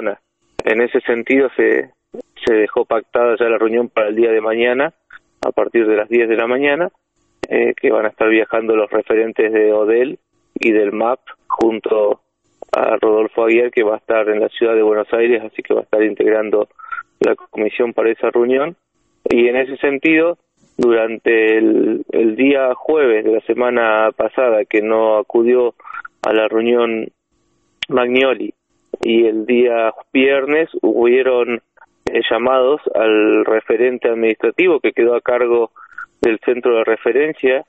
En ese sentido se, se dejó pactada ya la reunión para el día de mañana, a partir de las 10 de la mañana, eh, que van a estar viajando los referentes de ODEL y del MAP junto a Rodolfo Aguiar, que va a estar en la ciudad de Buenos Aires, así que va a estar integrando la comisión para esa reunión. Y en ese sentido, durante el, el día jueves de la semana pasada, que no acudió a la reunión Magnoli, y el día viernes hubieron eh, llamados al referente administrativo que quedó a cargo del centro de referencia,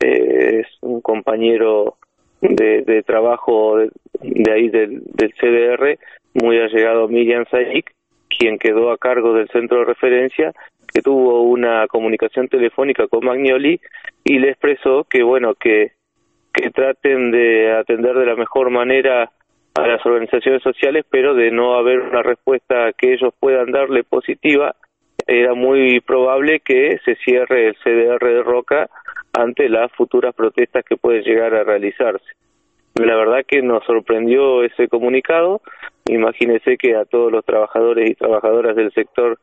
eh, es un compañero de, de trabajo de, de ahí del, del, CDR, muy allegado Miriam Saik, quien quedó a cargo del centro de referencia, que tuvo una comunicación telefónica con Magnoli y le expresó que, bueno, que, que traten de atender de la mejor manera a las organizaciones sociales, pero de no haber una respuesta que ellos puedan darle positiva, era muy probable que se cierre el CDR de Roca ante las futuras protestas que pueden llegar a realizarse. La verdad que nos sorprendió ese comunicado. Imagínese que a todos los trabajadores y trabajadoras del sector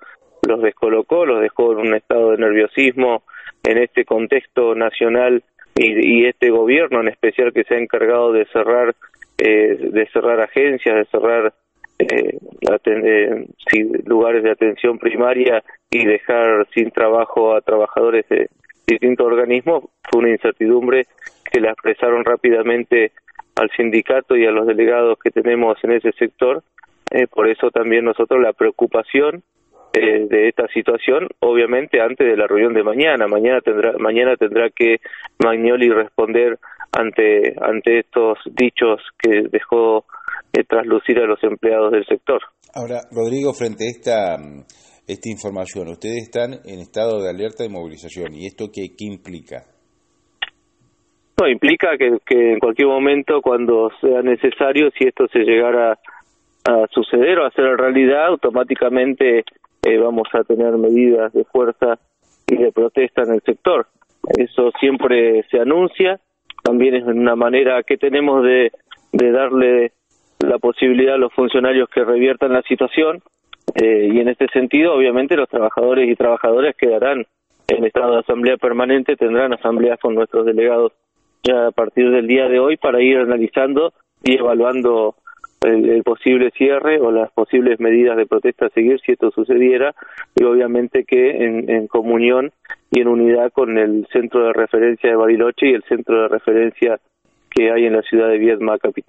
los descolocó, los dejó en un estado de nerviosismo en este contexto nacional y, y este gobierno en especial que se ha encargado de cerrar eh, de cerrar agencias, de cerrar eh, eh, lugares de atención primaria y dejar sin trabajo a trabajadores de distintos organismos, fue una incertidumbre que la expresaron rápidamente al sindicato y a los delegados que tenemos en ese sector. Eh, por eso también nosotros la preocupación eh, de esta situación, obviamente antes de la reunión de mañana. Mañana tendrá, mañana tendrá que Magnoli responder ante ante estos dichos que dejó eh, traslucir a los empleados del sector. Ahora, Rodrigo, frente a esta esta información, ustedes están en estado de alerta de movilización y esto qué, qué implica? No, implica que, que en cualquier momento, cuando sea necesario, si esto se llegara a suceder o a ser realidad, automáticamente eh, vamos a tener medidas de fuerza y de protesta en el sector. Eso siempre se anuncia, también es una manera que tenemos de, de darle la posibilidad a los funcionarios que reviertan la situación eh, y en este sentido obviamente los trabajadores y trabajadoras quedarán en estado de asamblea permanente, tendrán asambleas con nuestros delegados ya a partir del día de hoy para ir analizando y evaluando el, el, posible cierre o las posibles medidas de protesta a seguir si esto sucediera y obviamente que en, en comunión y en unidad con el centro de referencia de Bariloche y el centro de referencia que hay en la ciudad de Viedma capital.